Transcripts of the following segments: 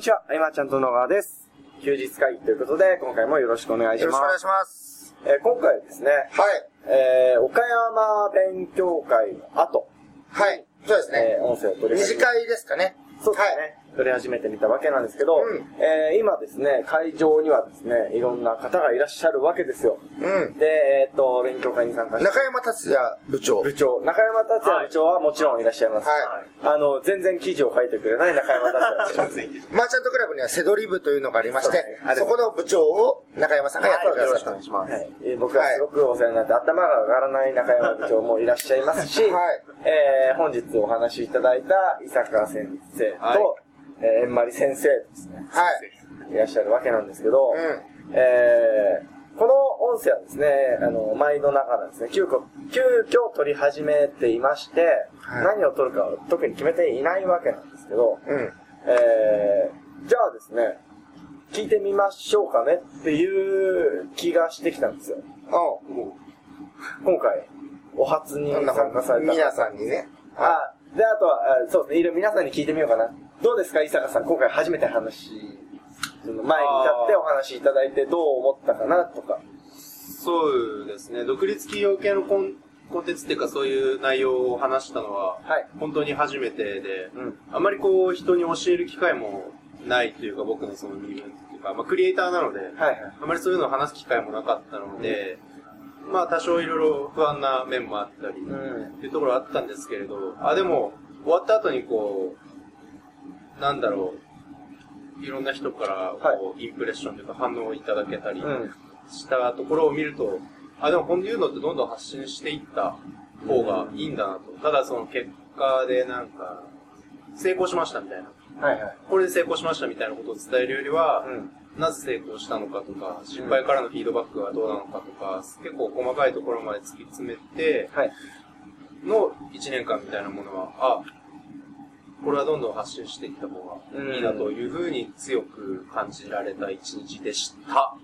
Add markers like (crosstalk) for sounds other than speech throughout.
にちは、今ちゃんと野川です。休日会議ということで、今回もよろしくお願いします。よろしくお願いします。えー今回はですね、はい。えー岡山勉強会の後、はい。そうですね。えー音声を取り始め短いですかね。そうですね、取り始めてみたわけなんですけど、うんえー今ですね、会場にはですね、いろんな方がいらっしゃるわけですよ。はい。うん。で、えっ、と、勉強会に参加して中山達也部長。部長、中山達也部長はもちろんいらっしゃいます。はいあの、全然記事を書いてくれない中山達也部長。(laughs) マーチャントクラブにはセドリ部というのがありましてそねそこの部長を中山さんがやってください。します。はい、えー僕はすごくお世話になって、頭が上がらない中山部長もいらっしゃいますし、はいえー本日お話しいただいた伊坂先生と、はいえー、えんまり先生ですね、はい。いらっしゃるわけなんですけど、うんえーこの音声はですね、あの、舞の中なんですね、急遽、急遽撮り始めていまして、はい何を撮るかは特に決めていないわけなんですけど、うん。えー、じゃあですね、聞いてみましょうかねっていう気がしてきたんですよ。お今回、お初に参加された。皆さんにね。あ、で、あとは、あそうですね、いろいろ皆さんに聞いてみようかな。どうですか、伊坂さん、今回初めて話、その前に立ってお話しいただいてどう思ったかなとか。そうですね、独立企業系のコンコンテンツっていうかそういう内容を話したのは、はい本当に初めてで、うんあまりこう人に教える機会もないというか僕のその身分っていうか、まあクリエイターなので、はいはい。あまりそういうのを話す機会もなかったので、まあ多少いろいろ不安な面もあったり、うんっていうところはあったんですけれど、あ、でも、終わった後にこう、なんだろう、いろんな人からこう、インプレッションというか反応をいただけたりうんしたところを見ると、あ、でもこういうのってどんどん発信していった方がいいんだなと。ただその結果でなんか、成功しましたみたいな。はいはい。これで成功しましたみたいなことを伝えるよりは、うんなぜ成功したのかとか、失敗からのフィードバックはどうなのかとか、結構細かいところまで突き詰めて、はい。の1年間みたいなものは、あ、これはどんどん発信していった方がいいなというふうに強く感じられた一日でした。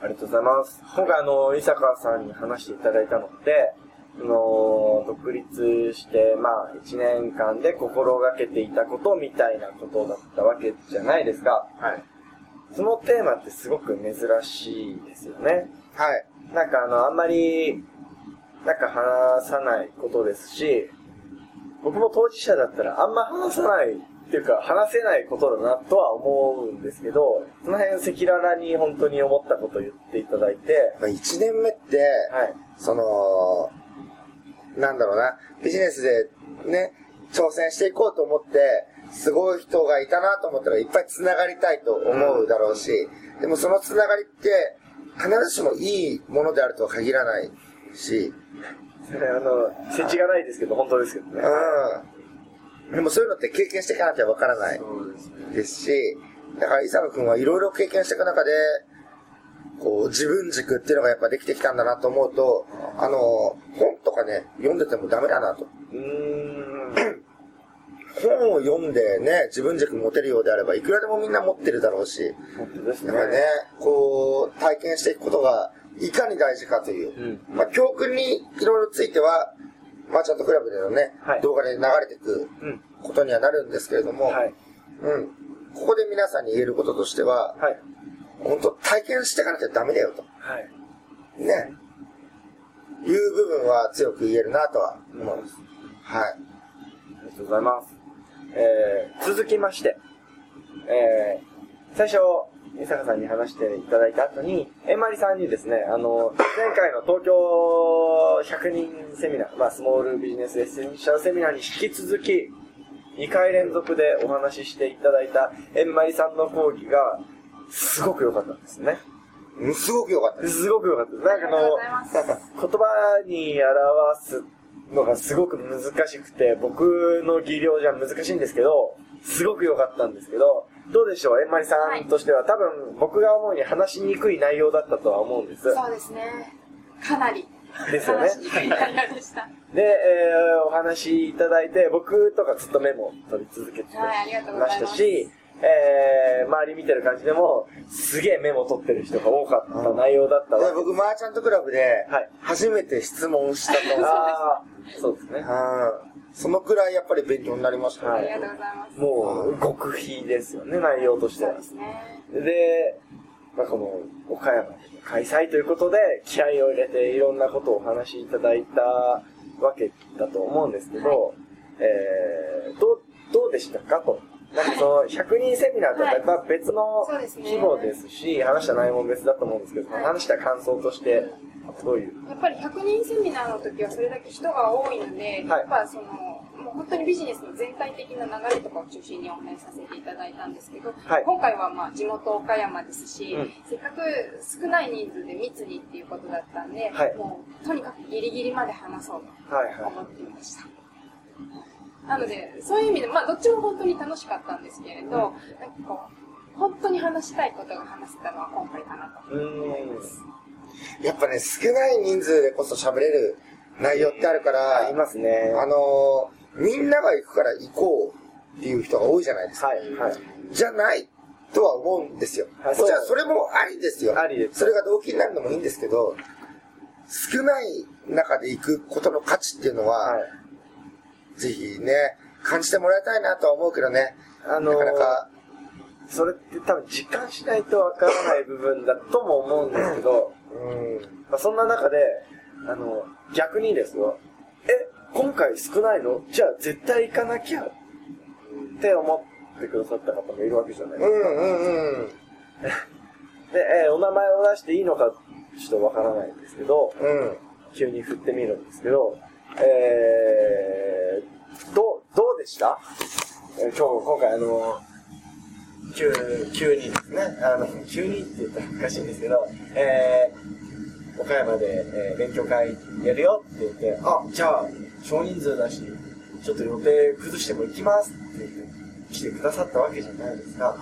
ありがとうございます。今回あの、伊坂さんに話していただいたのって、あの、独立して、まあ、1年間で心がけていたことみたいなことだったわけじゃないですか。はい。そのテーマってすごく珍しいですよね。はい。なんかあの、あんまり、なんか話さないことですし、僕も当事者だったらあんま話さないっていうか話せないことだなとは思うんですけど、その辺赤裸々に本当に思ったことを言っていただいて、まあ、1年目って、はい。その、なんだろうな、ビジネスでね、挑戦していこうと思って、すごい人がいたなと思ったらいっぱい繋がりたいと思うだろうし、でもその繋がりって、必ずしもいいものであるとは限らないし、あの、世知がないですけど、本当ですけどね。うん。でもそういうのって経験していかなきゃわからないですし、だから伊坂くんはいろいろ経験していく中で、こう、自分軸っていうのがやっぱできてきたんだなと思うと、あの、本とかね、読んでてもダメだなと。うーん。本を読んでね、自分軸持てるようであれば、いくらでもみんな持ってるだろうし、本当ですね。だからね、こう、体験していくことが、いかに大事かという。うんまあ、教訓にいろいろついては、マーチャントクラブでのね、はい動画で流れていくうん。ことにはなるんですけれども、はい。うん。ここで皆さんに言えることとしては、はい。本当体験していかなきゃダメだよと。はい。ね。いう部分は強く言えるなとは思います。はい。ありがとうございます。えー、続きまして、えー、最初、伊坂さんに話していただいた後に、えまりさんにですね、あの、前回の東京100人セミナー、まあ、スモールビジネスエッセンシャルセミナーに引き続き、2回連続でお話ししていただいたえんまりさんの講義が、すごく良かったんですね。うんすごく良かったです。すごく良かったです。なんかあの、言葉に表すのがすごく難しくて、僕の技量じゃ難しいんですけど、すごく良かったんですけど、どうでしょう、えんまりさんとしては、多分僕が思うに話しにくい内容だったとは思うんです。そうですね。かなり。ですよね話しにくい内容でした。で、えーお話いただいて、僕とかずっとメモを取り続けてましたし、えー、周り見てる感じでも、すげえメモ取ってる人が多かった内容だったわけで僕、マーチャントクラブではい、初めて質問したと思うんですよ。(laughs) あーそうですね。うんそのくらいやっぱり勉強になりましたね。ありがとうございます。もう、極秘ですよね、内容としてはそうで。すね。で、まあ、この岡山で開催ということで、気合を入れていろんなことをお話しいただいたわけだと思うんですけど、えー、どう、どうでしたかと。なんかその、100人セミナーとはまた別の規模ですし、話した内容も別だと思うんですけど、はい。話した感想として、どういう？やっぱり100人セミナーの時はそれだけ人が多いので、やっぱその、もう本当にビジネスの全体的な流れとかを中心にお話しさせていただいたんですけど、はい。今回はまあ地元岡山ですし、うん。せっかく少ない人数で密にっていうことだったんで、はい。もうとにかくギリギリまで話そうはいはと思っていました。なので、そういう意味で、まあどっちも本当に楽しかったんですけれど、なんかこう、本当に話したいことが話せたのは今回かなと。い。うーん。やっぱね、少ない人数でこそ喋れる内容ってあるから、ありますね。あのー、みんなが行くから行こうっていう人が多いじゃないですか。はい、はい。じゃないとは思うんですよ。はいじゃあそれもありですよ。ありですそれが動機になるのもいいんですけど、少ない中で行くことの価値っていうのは、はい。ぜひね、感じてもらいたいなとは思うけどね。あのーなかなか、それって多分実感しないとわからない部分だとも思うんですけど、うん。まあ、そんな中で、あの、逆にですよ、え、今回少ないの？じゃあ絶対行かなきゃって思ってくださった方もいるわけじゃないですか。うんうんうん。(laughs) で、えーお名前を出していいのかちょっとわからないんですけど、うん。急に振ってみるんですけど、えー、どう、どうでした？えー今日、今回あの、急、急にですね、あの、急にって言ったらおかしいんですけど、えー、岡山で、えー勉強会やるよって言って、あ、じゃあ、少人数だし、ちょっと予定崩しても行きますって言って来てくださったわけじゃないですか。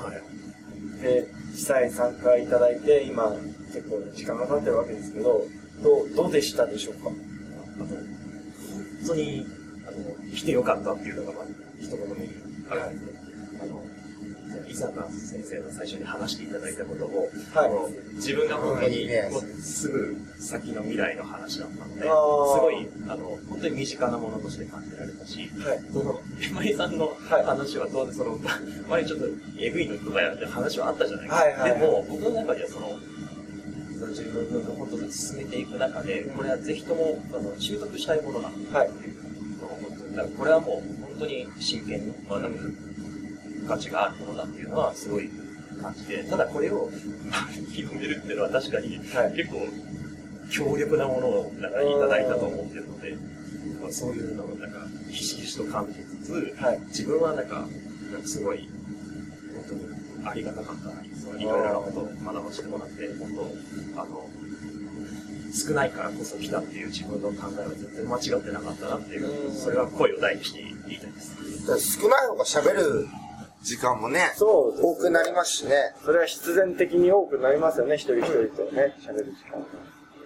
で、実際参加いただいて、今、結構時間が経ってるわけですけど、どう、どうでしたでしょうか？本当に、来てよかったっていうのが、まあ、一言目にあるんですね。あの、伊坂先生の最初に話していただいたことも、はい自分が本当にいいねこうすぐ先の未来の話だったので、すごい、あの、本当に身近なものとして感じられたし、はい。その、エマリさんのはい話はどうで、その、前にちょっとエグいのとかやって話はあったじゃないですか。はいはいはいでも、僕の中ではその、その自分の本当に進めていく中で、これはぜひともあの習得したいものだってはい。いうだからこれはもう本当に真剣に学ぶ価値があるものだっていうのはすごい感じて、ただこれを (laughs) 広めるっていうのは確かにはい結構強力なものをなんかいただいたと思ってるので、まあそういうのをなんかひしひしと感じつつ、はい自分はなんか、なんかすごい、本当にありがたかった。いろいろなことを学ばせてもらって、本当、あの、少ないからこそ来たっていう自分の考えは全然間違ってなかったなっていう、それは声を大にして言いたいです。少ない方が喋る時間もね、そうね多くなりますしね。それは必然的に多くなりますよね、一人一人とね、喋る時間。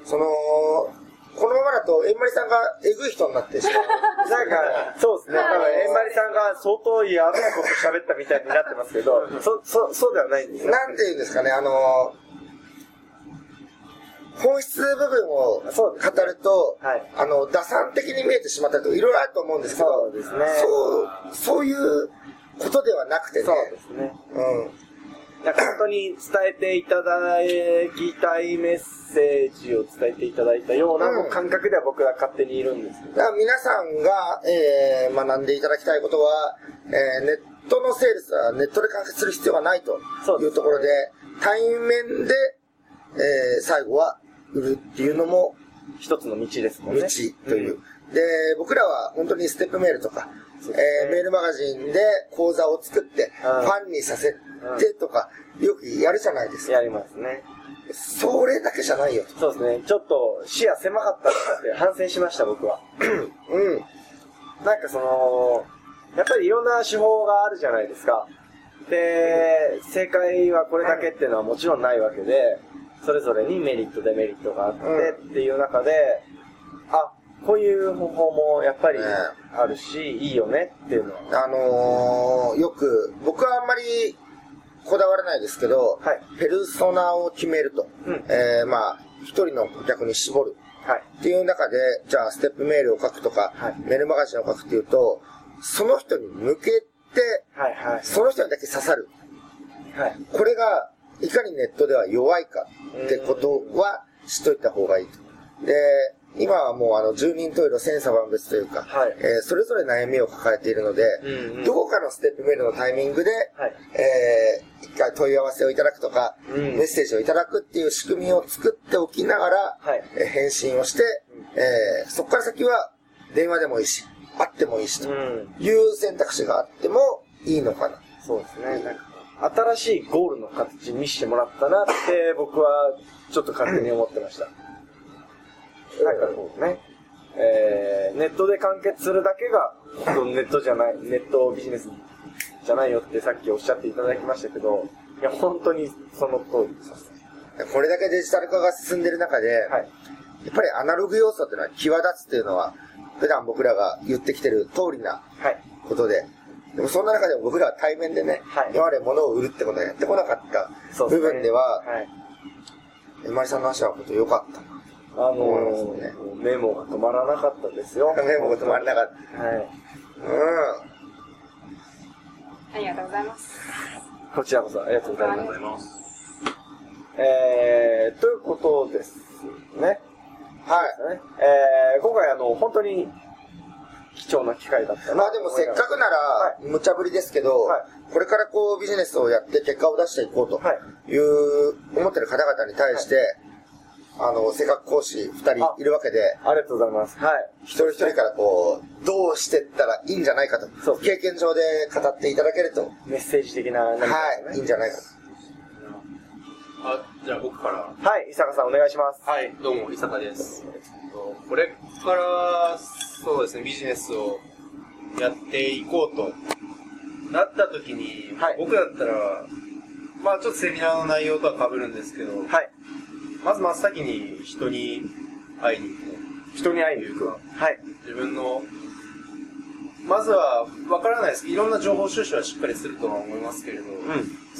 その、このままだと、えんまりさんがえぐい人になってしまう。(laughs) なんか、そうですね。だから、えんまりさんが相当やべえこと喋ったみたいになってますけど、そ、そ、そうではないんですよ。なんて言うんですかね、あの本質部分を語ると、はいあの、打算的に見えてしまったりとか、いろいろあると思うんですけど、そうですねそう、そういうことではなくてね、そうですね。うん。なんか本当に伝えていただきたいメッセージを伝えていただいたようなうん感覚では僕は勝手にいるんですけど。だから皆さんが、えー学んでいただきたいことは、えーネットのセールスはネットで完結する必要はないというところで、対面で、えー最後は売るっていうのも一つの道ですもん道ね。という。で、僕らは本当にステップメールとか、ねえーメールマガジンで講座を作って、うんファンにさせてとか、よくやるじゃないですか。やりますね。それだけじゃないよと。そうですね。ちょっと視野狭かったなって反省しました、僕は。うん。なんかその、やっぱりいろんな手法があるじゃないですか。で、正解はこれだけっていうのはもちろんないわけで、それぞれにメリット、デメリットがあってうんっていう中で、あ、こういう方法もやっぱりねあるし、いいよねっていうのは。あのーよく、僕はあんまりこだわらないですけど、はいペルソナを決めると。うんえーまあ、一人の顧客に絞る。はい。っていう中で、じゃあ、ステップメールを書くとか、はいメールマガジンを書くっていうと、その人に向けて、はいはい。その人にだけ刺さる。はい。これが、いかにネットでは弱いかってことは知っといた方がいいと。で、今はもうあの、十人十色千差万別というか、はいえーそれぞれ悩みを抱えているので、うんうんどこかのステップメールのタイミングで、はいえー一回問い合わせをいただくとか、うんメッセージをいただくっていう仕組みを作っておきながら、はいえー返信をして、えーそこから先は電話でもいいし、会ってもいいしとうん。いう選択肢があってもいいのかな。そうですね。新しいゴールの形にしてもらったなって、僕はちょっと勝手に思ってました。なんかこうね、えー、ネットで完結するだけが、ネットじゃない、ネットビジネスじゃないよってさっきおっしゃっていただきましたけど、いや、本当にその通りです。これだけデジタル化が進んでる中で、はい。やっぱりアナログ要素っていうのは際立つっていうのは、普段僕らが言ってきてる通りなはい。ことで、でもそんな中でも僕らは対面でね、はい今まで物を売るってことはやってこなかった部分では、はい。えまりさんの話は本当良かったな。あのーですメモが止まらなかったですよ。メモが止まらなかった。はい。うありがとうございます。こちらこそありがとうございます。えー、ということですね。ん。はい。ねえー、今回あの、本当に貴重な機会だったな。まあでもせっかくなら、無茶ぶりですけど、はいこれからこうビジネスをやって結果を出していこうとはいいう思ってる方々に対して、あの、せっかく講師2人いるわけで、ありがとうございます。はい。一人一人からこう、どうしてったらいいんじゃないかとそう、経験上で語っていただけると、メッセージ的な何かはい、いいんじゃないかと。あ、じゃあ僕から。はい、伊坂さんお願いします。はい、どうも、伊坂です。えっとこれから、そうですね、ビジネスをやっていこうとなった時に、はい僕だったら、まあちょっとセミナーの内容とは被るんですけど、はい。まず真っ先に人に会いに行く人に会いに行く。というか、はい。自分の、まずは、わからないですけど、いろんな情報収集はしっかりするとは思いますけれど、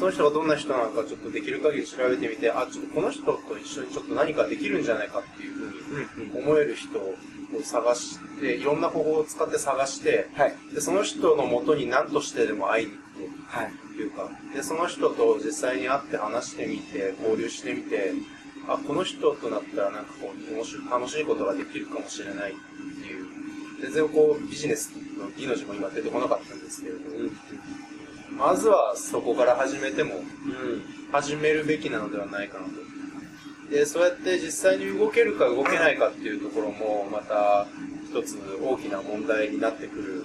その人がどんな人なのかちょっとできる限り調べてみて、あ、ちょっとこの人と一緒にちょっと何かできるんじゃないかっていうふうに思える人を探して、いろんな方法を使って探して、はい。で、その人のもとに何としてでも会いに行くはい。というか、で、その人と実際に会って話してみて、交流してみて、あ、この人となったらなんかこう、面白い、楽しいことができるかもしれないっていう、全然こう、ビジネスの命も今出てこなかったんですけれど、まずはそこから始めても、始めるべきなのではないかなと。で、そうやって実際に動けるか動けないかっていうところも、また一つ大きな問題になってくる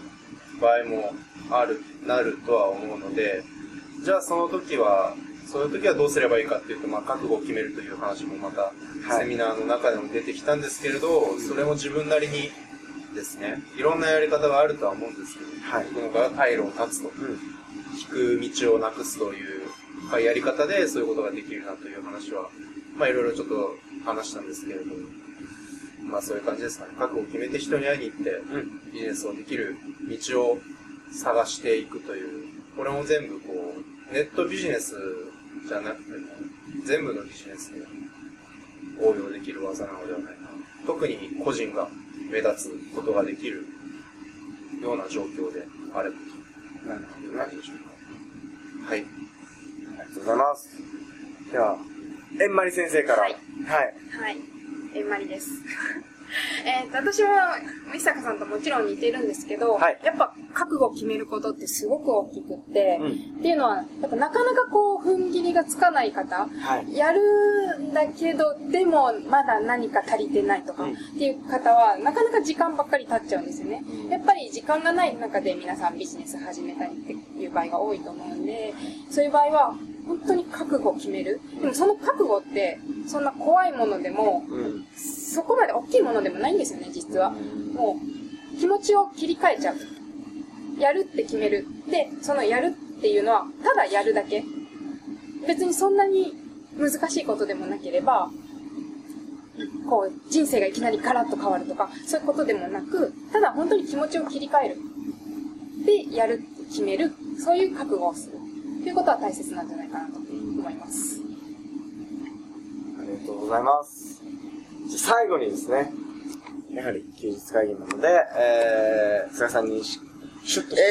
場合もある、なるとは思うので、じゃあその時は、そういう時はどうすればいいかっていうと、まあ覚悟を決めるという話もまた、はい。セミナーの中でも出てきたんですけれど、それも自分なりにですね、いろんなやり方があるとは思うんですけど、はい。僕の場合は退路を断つと。引く道をなくすというまあやり方でそういうことができるなという話は、まあいろいろちょっと話したんですけれども、まあそういう感じですかね。覚悟を決めて人に会いに行って、ビジネスをできる道を探していくという、これも全部こう、ネットビジネスじゃなくても、全部のビジネスで応用できる技なのではないかな。特に個人が目立つことができるような状況であればとなるほいう感じでしょうか。はい。ありがとうございます。では、えんまり先生から。はいはい。はい。えんまりです。(laughs) えーと、私は、伊坂さんともちろん似てるんですけど、はいやっぱ覚悟を決めることってすごく大きくって、うんっていうのは、やっぱなかなかこう、踏ん切りがつかない方、はい。やるんだけど、でもまだ何か足りてないとか、うんっていう方は、なかなか時間ばっかり経っちゃうんですよね。うんやっぱり時間がない中で皆さんビジネス始めたりっていう場合が多いと思うんで、そういう場合は、本当に覚悟を決める。でもその覚悟って、そんな怖いものでも、うん。そこまで大きいものでもないんですよね、実は。もう、気持ちを切り替えちゃう。やるって決める。で、そのやるっていうのは、ただやるだけ。別にそんなに難しいことでもなければ、こう、人生がいきなりガラッと変わるとか、そういうことでもなく、ただ本当に気持ちを切り替える。で、やるって決める。そういう覚悟をする。っっていうことは大切なんじゃないかなと思います。ありがとうございます。じゃあ最後にですね、やはり休日会議なので、えー、菅さんにしシュッとえ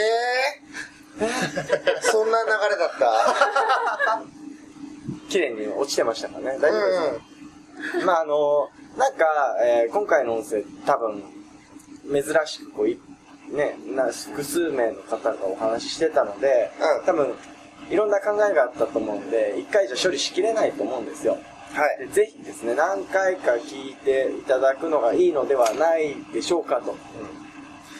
えー、(laughs) そんな流れだった？(laughs) 綺麗に落ちてましたからね。大丈夫ですか、うんまああの、なんか、えー今回の音声多分、珍しくこうい、ね、な複数名の方がお話ししてたので、うん多分、いろんな考えがあったと思うんで、一回じゃ処理しきれないと思うんですよ。はい。でぜひですね、何回か聞いていただくのがいいのではないでしょうかと。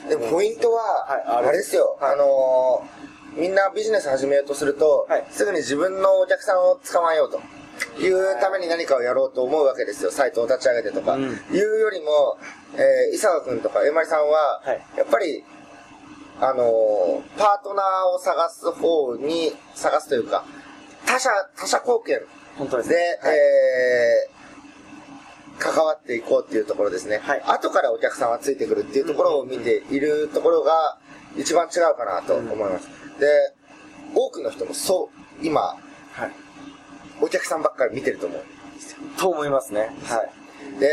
でもポイントは、はいあれあれですよ、はいあのーみんなビジネス始めようとすると、はいすぐに自分のお客さんを捕まえようと。いうために何かをやろうと思うわけですよ。サイトを立ち上げてとか。うんいうよりも、えー、伊沢くんとかえまりさんは、はいやっぱり、あのーパートナーを探す方に、探すというか、他者、他者貢献本当ですで、ね。はいえー関わっていこうっていうところですね。はい後からお客さんはついてくるっていうところを見ているところが一番違うかなと思います。で、多くの人もそう、今、はい。お客さんばっかり見てると思う。と思いますね。はい。で、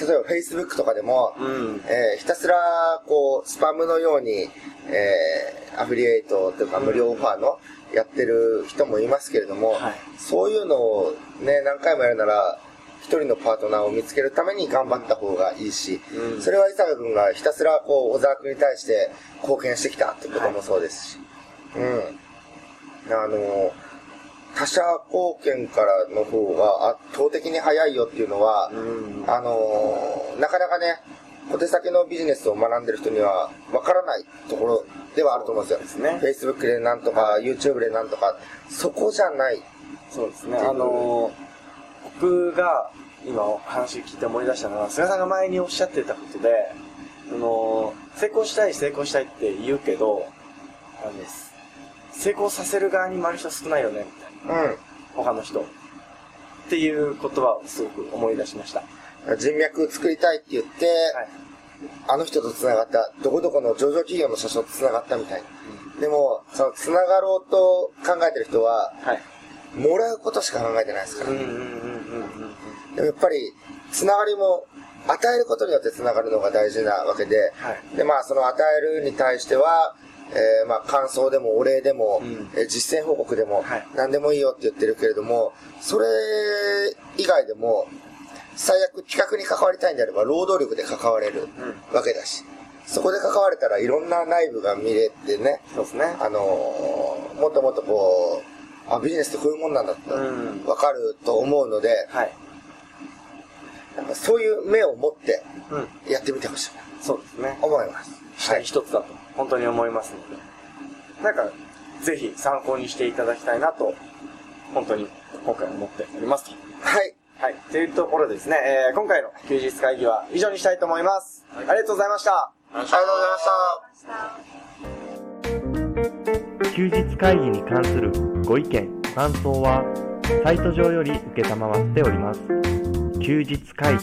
例えば Facebook とかでも、うん。えーひたすら、こう、スパムのように、えーアフィリエイトというか無料オファーのやってる人もいますけれども、はいそういうのをね、何回もやるなら、一人のパートナーを見つけるために頑張った方がいいし、うんそれは伊坂君がひたすら、こう、小沢君に対して貢献してきたってこともそうですし、うん。あの、他者貢献からの方が圧倒的に早いよっていうのは、うん。あのーなかなかね、小手先のビジネスを学んでる人にはわからないところではあると思うんですよ。すね Facebook でなんとか、YouTube でなんとか、そこじゃない。そうですね。あのー僕が今お話聞いて思い出したのは、菅さんが前におっしゃってたことで、あのー成功したい、成功したいって言うけど、あの成功させる側に回る人少ないよね、みたいな。う他の人。っていう言葉をすごく思い出しました。ん。人脈作りたいって言って、はい。あの人と繋がった、どこどこの上場企業の社長と繋がったみたいな。でも、その繋がろうと考えてる人は、はい。もらうことしか考えてないですから。うんうんうんうんうんでもやっぱり、つながりも、与えることによってつながるのが大事なわけで、はいで、まあ、その与えるに対しては、えーまあ、感想でもお礼でも、うんえー実践報告でも、はい何でもいいよって言ってるけれども、それ以外でも、最悪企画に関わりたいんであれば、労働力で関われるわけだし、そこで関われたらいろんな内部が見れてね、そうですね。あのーもっともっとこう、あ、ビジネスってこういうもんなんだって、うんわかると思うので、はい。なんかそういう目を持ってうん。やってみてほしいそうですね。と思います。下に一つだと、本当に思いますので。なんか、ぜひ参考にしていただきたいなと、本当に今回思っておりますと。はい。はい。というところでですね、えー今回の休日会議は以上にしたいと思います。ありがとうございました。ありがとうございました。休日会議に関するご意見、ご感想は、サイト上より受けたまわっております。休日会議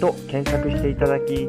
と検索していただき、